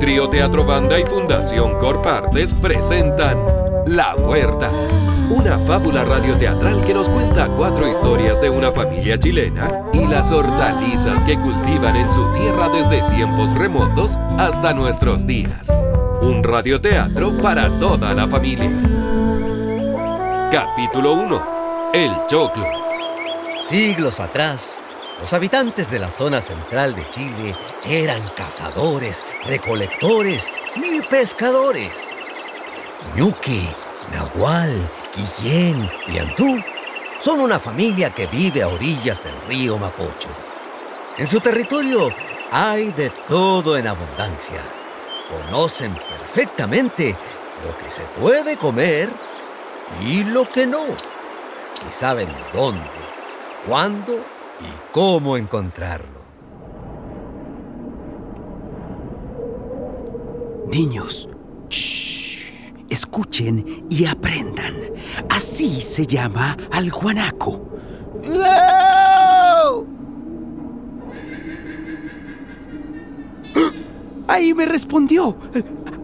Trío Teatro Banda y Fundación Corpartes presentan La Huerta, una fábula radioteatral que nos cuenta cuatro historias de una familia chilena y las hortalizas que cultivan en su tierra desde tiempos remotos hasta nuestros días. Un radioteatro para toda la familia. Capítulo 1. El Choclo. Siglos atrás, los habitantes de la zona central de Chile eran cazadores, recolectores y pescadores. Ñuque, Nahual, Guillén y Antú son una familia que vive a orillas del río Mapocho. En su territorio hay de todo en abundancia. Conocen perfectamente lo que se puede comer y lo que no. Y saben dónde, cuándo y cómo encontrarlo. Niños, escuchen y aprendan. Así se llama al guanaco. Ahí me respondió.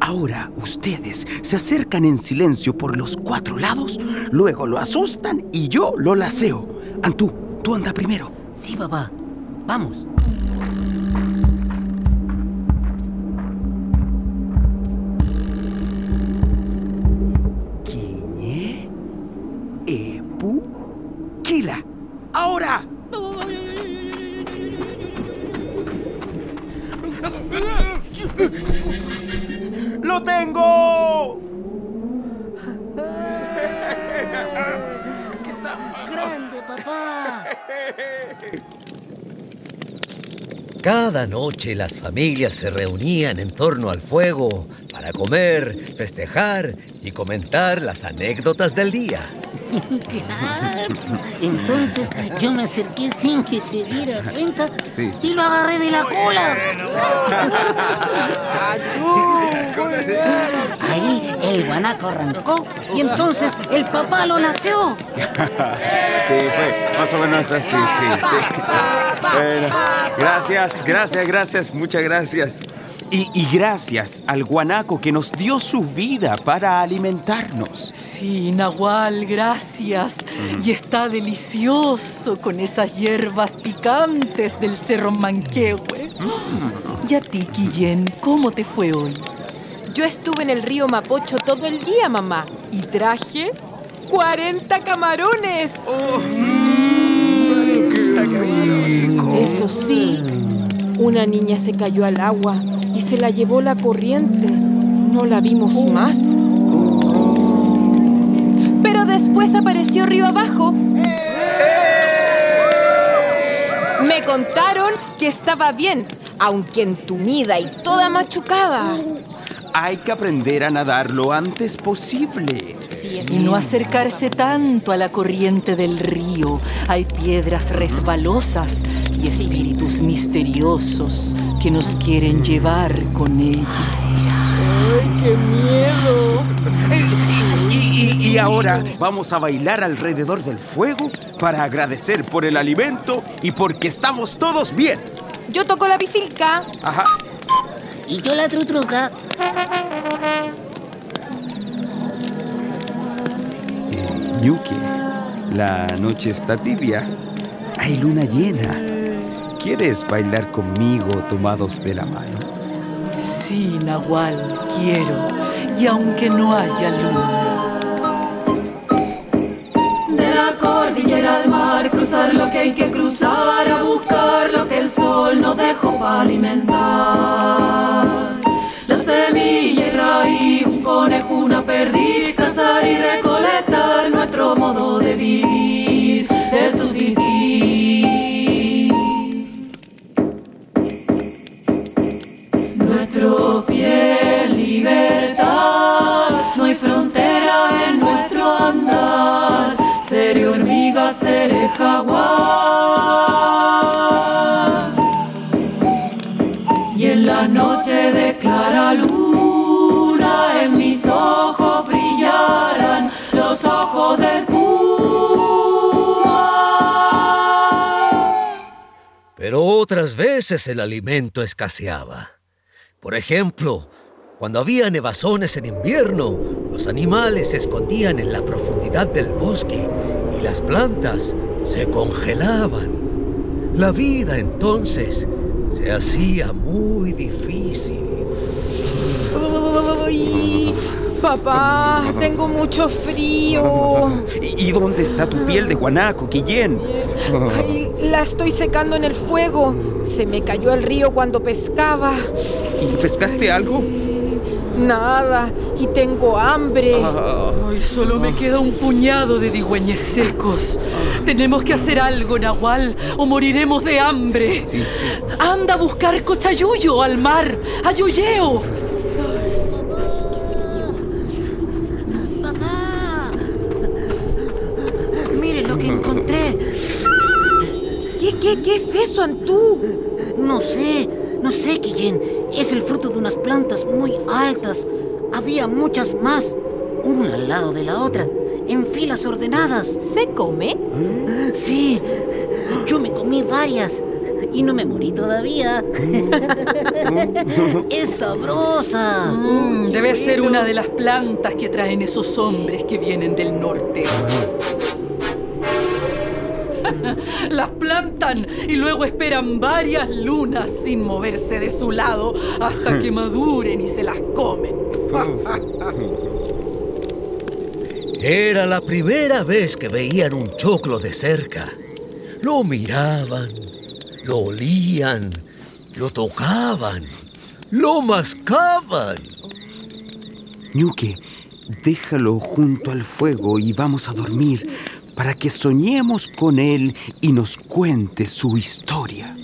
Ahora ustedes se acercan en silencio por los cuatro lados, luego lo asustan y yo lo laseo. Antú, tú anda primero. Sí, papá. Vamos. Cada noche las familias se reunían en torno al fuego para comer, festejar y comentar las anécdotas del día. Entonces yo me acerqué sin que se diera cuenta Sí, y lo agarré de la cola. Ahí el guanaco arrancó y entonces el papá lo nació. Sí, fue más o menos así, sí, sí. Bueno, gracias, gracias, gracias, muchas gracias. Y, y gracias al guanaco que nos dio su vida para alimentarnos. Sí, Nahual, gracias. Y está delicioso con esas hierbas picantes del Cerro Manquehue. Y a ti, Guillén, ¿cómo te fue hoy? Yo estuve en el río Mapocho todo el día, mamá, y traje 40 camarones. Eso sí, una niña se cayó al agua y se la llevó la corriente. No la vimos más. Pero después apareció río abajo. Me contaron que estaba bien, aunque entumida y toda machucada. Hay que aprender a nadar lo antes posible. Sí, Y no acercarse tanto a la corriente del río. Hay piedras resbalosas y espíritus misteriosos que nos quieren llevar con ellos. ¡Qué miedo! Y, y- y ahora vamos a bailar alrededor del fuego para agradecer por el alimento y porque estamos todos bien. Yo toco la bifilca. Ajá. Y yo la trutruca. Yuki, la noche está tibia. Hay luna llena. ¿Quieres bailar conmigo tomados de la mano? Sí, Nahual, quiero. Y aunque no haya luna. De la cordillera al mar, cruzar lo que hay que cruzar, a buscar lo que el sol nos dejó para alimentar. La semilla y raíz, un conejo, una perdiz, otras veces el alimento escaseaba. Por ejemplo, cuando había nevazones en invierno, los animales se escondían en la profundidad del bosque y las plantas se congelaban. La vida entonces se hacía muy difícil. Papá, tengo mucho frío. ¿Y, dónde está tu piel de guanaco, Guillén? Ay, la estoy secando en el fuego. Se me cayó el río cuando pescaba. ¿Y pescaste algo? Nada, y tengo hambre. Ay, solo me queda un puñado de digüeñes secos. Tenemos que hacer algo, Nahual, o moriremos de hambre. Sí, sí. Anda a buscar cochayuyo al mar, ayuyeo. Es eso, Antú? No sé, no sé, Guillén. Es el fruto de unas plantas muy altas. Había muchas más, una al lado de la otra, en filas ordenadas. ¿Se come? Sí, yo me comí varias y no me morí todavía. es sabrosa. Mm, debe ser una de las plantas que traen esos hombres que vienen del norte. Las plantan y luego esperan varias lunas sin moverse de su lado hasta que maduren y se las comen. Era la primera vez que veían un choclo de cerca. Lo miraban, lo olían, lo tocaban, lo mascaban. Ñuque, déjalo junto al fuego y vamos a dormir para que soñemos con él y nos cuente su historia.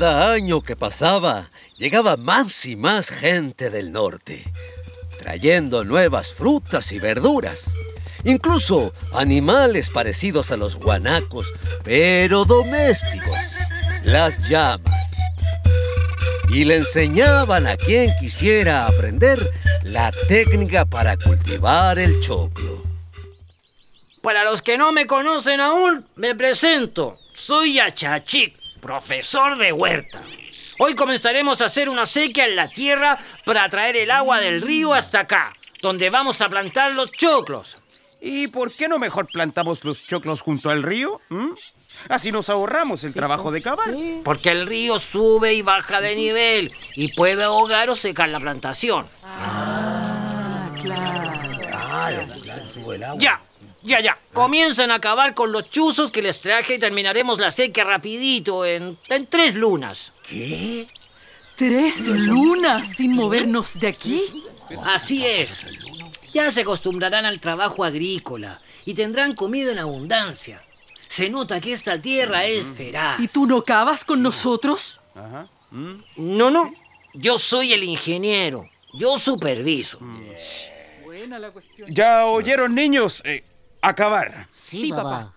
Cada año que pasaba, llegaba más y más gente del norte, trayendo nuevas frutas y verduras. Incluso animales parecidos a los guanacos, pero domésticos, las llamas. Y le enseñaban a quien quisiera aprender la técnica para cultivar el choclo. Para los que no me conocen aún, me presento. Soy Yachachic, profesor de huerta. Hoy comenzaremos a hacer una sequía en la tierra para traer el agua del río hasta acá, donde vamos a plantar los choclos. ¿Y por qué no mejor plantamos los choclos junto al río? ¿Mm? Así nos ahorramos el trabajo de cavar. Porque el río sube y baja de nivel y puede ahogar o secar la plantación. Ah, claro. Ya, ya, ya. Comiencen a acabar con los chuzos que les traje y terminaremos la sequía rapidito, en, en tres lunas. ¿Tres lunas sin movernos de aquí? Así es. Ya se acostumbrarán al trabajo agrícola y tendrán comida en abundancia. Se nota que esta tierra es feraz. ¿Y tú no cavas con nosotros? No, no. Yo soy el ingeniero. Yo superviso. Buena la cuestión. ¿Ya oyeron, niños? Eh, acabar. Sí, Sí, papá.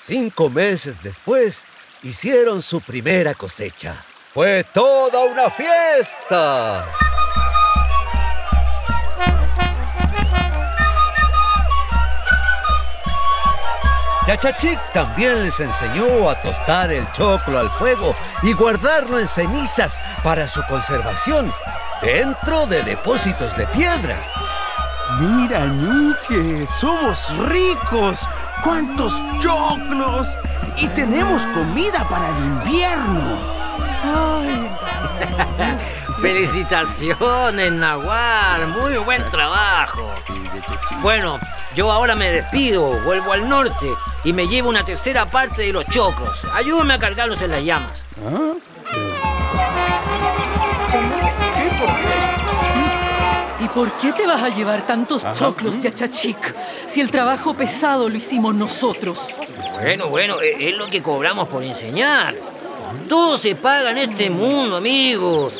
Cinco meses después, hicieron su primera cosecha. Fue toda una fiesta. Chachachic también les enseñó a tostar el choclo al fuego y guardarlo en cenizas para su conservación dentro de depósitos de piedra. Mira, Ñuque, somos ricos. ¡Cuántos choclos! Y tenemos comida para el invierno. Felicitaciones, Nahual. Muy buen trabajo. Bueno, yo ahora me despido, vuelvo al norte y me llevo una tercera parte de los choclos. Ayúdame a cargarlos en las llamas. ¿Y por qué te vas a llevar tantos choclos, Chachachic, si el trabajo pesado lo hicimos nosotros? Bueno, bueno, e- es lo que cobramos por enseñar. Todo se paga en este mundo, amigos.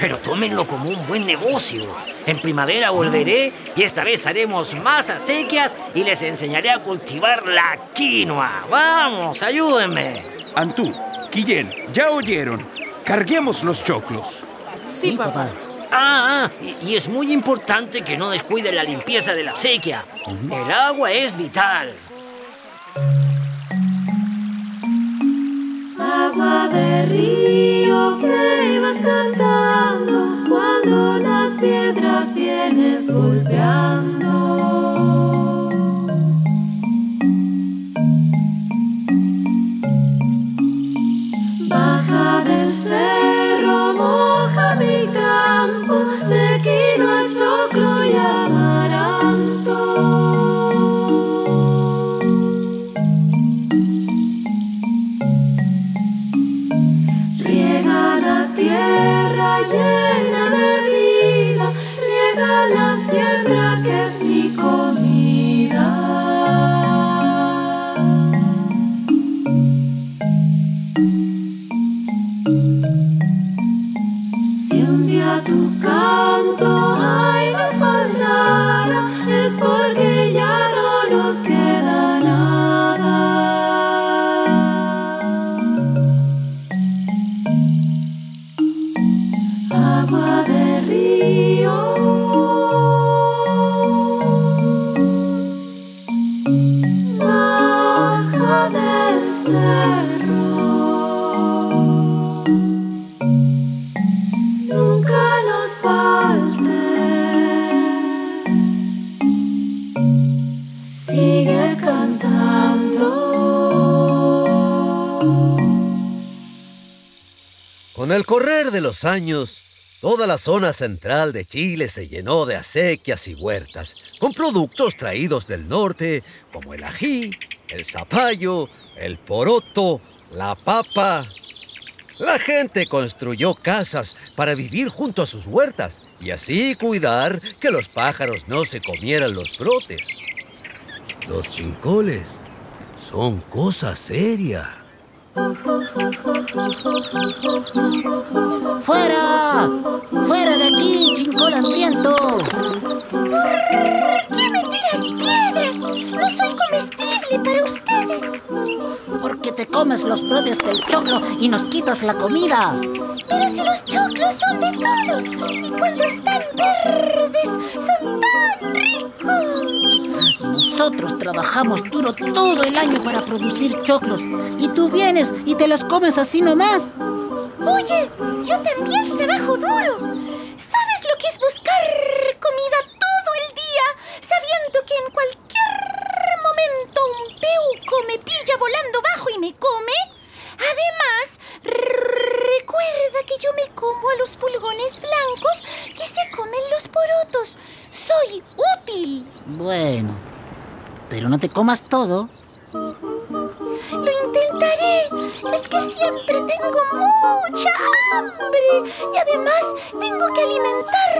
Pero tómenlo como un buen negocio. En primavera volveré y esta vez haremos más acequias y les enseñaré a cultivar la quinoa. Vamos, ayúdenme. Antú, Quillén, ya oyeron. Carguemos los choclos. Sí, papá. Ah, ah, y, y es muy importante que no descuiden la limpieza de la acequia. El agua es vital. Agua de río que ibas cantando cuando las piedras vienes golpeando. De los años, toda la zona central de Chile se llenó de acequias y huertas, con productos traídos del norte como el ají, el zapallo, el poroto, la papa. La gente construyó casas para vivir junto a sus huertas y así cuidar que los pájaros no se comieran los brotes. Los chincoles son cosa seria. ¡Fuera! ¡Fuera de aquí, chincol hambriento! qué me tiras piedras? Porque te comes los brotes del choclo y nos quitas la comida. Pero si los choclos son de todos y cuando están verdes son tan ricos. Nosotros trabajamos duro todo el año para producir choclos. Y tú vienes y te los comes así nomás. Oye, yo también trabajo duro. ¿Sabes lo que es buscar comida todo el día sabiendo que en cualquier momento un peuco me pilla volando bajo y me come? Además, recuerda que yo me como a los pulgones blancos que se comen los porotos. Soy útil. Bueno, pero no te comas todo. Lo intentaré. Es que siempre tengo mucha hambre. Y además tengo que alimentar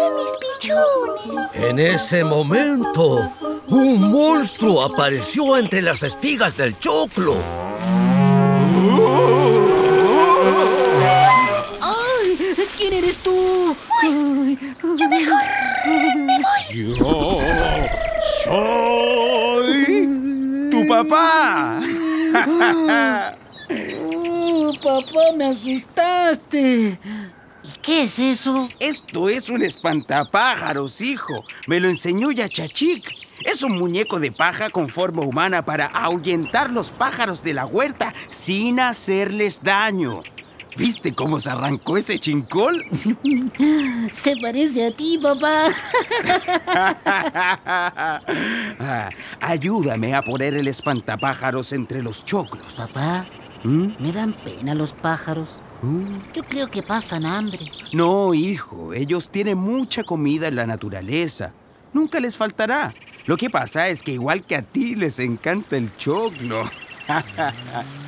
a mis pichones. En ese momento, un monstruo apareció entre las espigas del choclo. ¡Ay! ¿Quién eres tú? Yo mejor me voy. Yo soy tu papá. Uh, papá, me asustaste. ¿Y ¿Qué es eso? Esto es un espantapájaros, hijo. Me lo enseñó Yachachik. Es un muñeco de paja con forma humana para ahuyentar los pájaros de la huerta sin hacerles daño. ¿Viste cómo se arrancó ese chincol? Se parece a ti, papá. Ah, ayúdame a poner el espantapájaros entre los choclos. Papá, ¿Mm? me dan pena los pájaros. Yo creo que pasan hambre. No, hijo, ellos tienen mucha comida en la naturaleza. Nunca les faltará. Lo que pasa es que igual que a ti les encanta el choclo.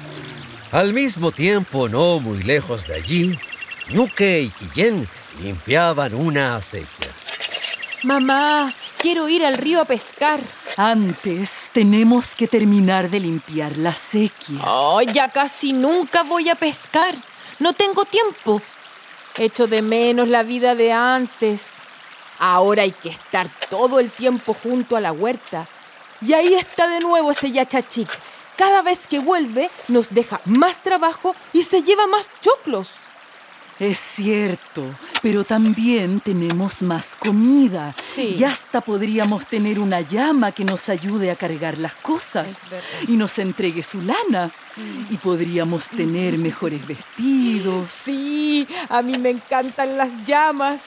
Al mismo tiempo, no muy lejos de allí, Ñuque y Quillén limpiaban una acequia. Mamá, quiero ir al río a pescar. Antes tenemos que terminar de limpiar la sequía. Oh, ya casi nunca voy a pescar. No tengo tiempo. Echo de menos la vida de antes. Ahora hay que estar todo el tiempo junto a la huerta. Y ahí está de nuevo ese yachachic. Cada vez que vuelve nos deja más trabajo y se lleva más choclos. Es cierto, pero también tenemos más comida. Sí. Y hasta podríamos tener una llama que nos ayude a cargar las cosas y nos entregue su lana. Y podríamos tener mejores vestidos. Sí, a mí me encantan las llamas.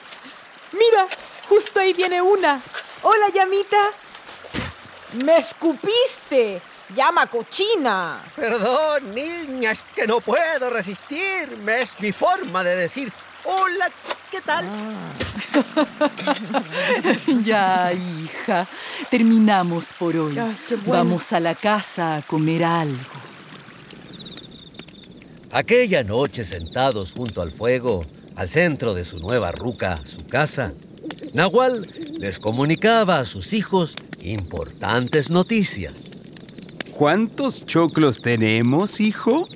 Mira, justo ahí viene una. Hola, llamita. Me escupiste. Llama cochina. Perdón, niñas, que no puedo resistirme. Es mi forma de decir, hola, ¿qué tal? Ya, hija, terminamos por hoy. Ay, qué bueno. Vamos a la casa a comer algo. Aquella noche sentados junto al fuego, al centro de su nueva ruca, su casa, Nahual les comunicaba a sus hijos importantes noticias. ¿Cuántos choclos tenemos, hijo?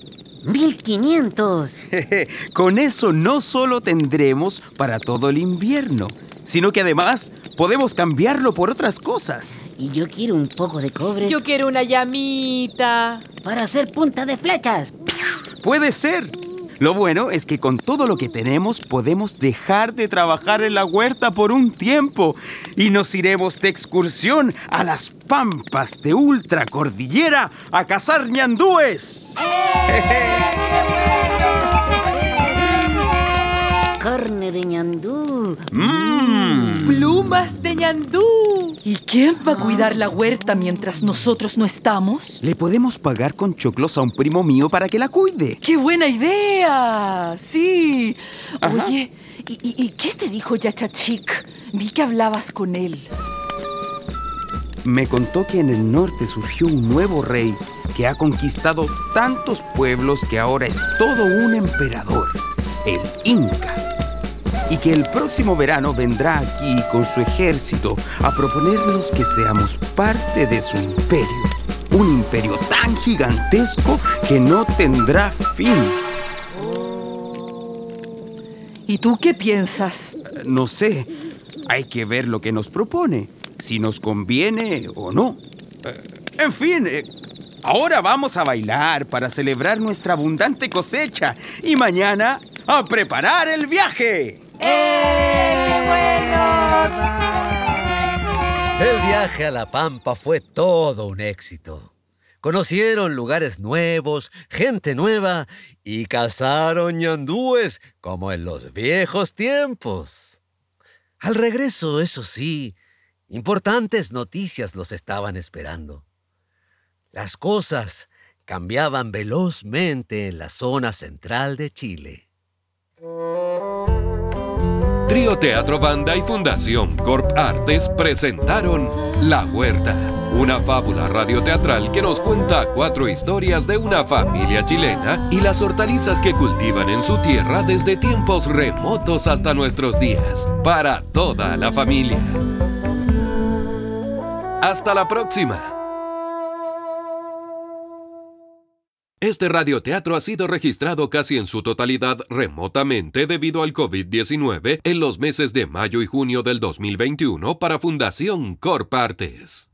1500. Con eso no solo tendremos para todo el invierno, sino que además podemos cambiarlo por otras cosas. Y yo quiero un poco de cobre Yo quiero una llamita. para hacer punta de flechas. Puede ser. Lo bueno es que con todo lo que tenemos podemos dejar de trabajar en la huerta por un tiempo y nos iremos de excursión a las pampas de ultracordillera a cazar ñandúes. Carne de ñandú. Mmm. Plumas de ñandú. ¿Y quién va a cuidar la huerta mientras nosotros no estamos? Le podemos pagar con choclos a un primo mío para que la cuide. ¡Qué buena idea! Sí. Ajá. Oye, ¿y, y- y qué te dijo Yachachik? Vi que hablabas con él. Me contó que en el norte surgió un nuevo rey que ha conquistado tantos pueblos que ahora es todo un emperador, el Inca. Y que el próximo verano vendrá aquí con su ejército a proponernos que seamos parte de su imperio. Un imperio tan gigantesco que no tendrá fin. ¿Y tú qué piensas? No sé, hay que ver lo que nos propone, si nos conviene o no. Eh, En fin, eh, ahora vamos a bailar para celebrar nuestra abundante cosecha y mañana a preparar el viaje. El viaje a La Pampa fue todo un éxito. Conocieron lugares nuevos, gente nueva y cazaron ñandúes como en los viejos tiempos. Al regreso, eso sí, importantes noticias los estaban esperando. Las cosas cambiaban velozmente en la zona central de Chile. Trío Teatro Banda y Fundación Corp Artes presentaron La Huerta, una fábula radioteatral que nos cuenta cuatro historias de una familia chilena y las hortalizas que cultivan en su tierra desde tiempos remotos hasta nuestros días, para toda la familia. Hasta la próxima. Este radioteatro ha sido registrado casi en su totalidad remotamente debido al COVID-19 en los meses de mayo y junio del 2021 para Fundación Corpartes.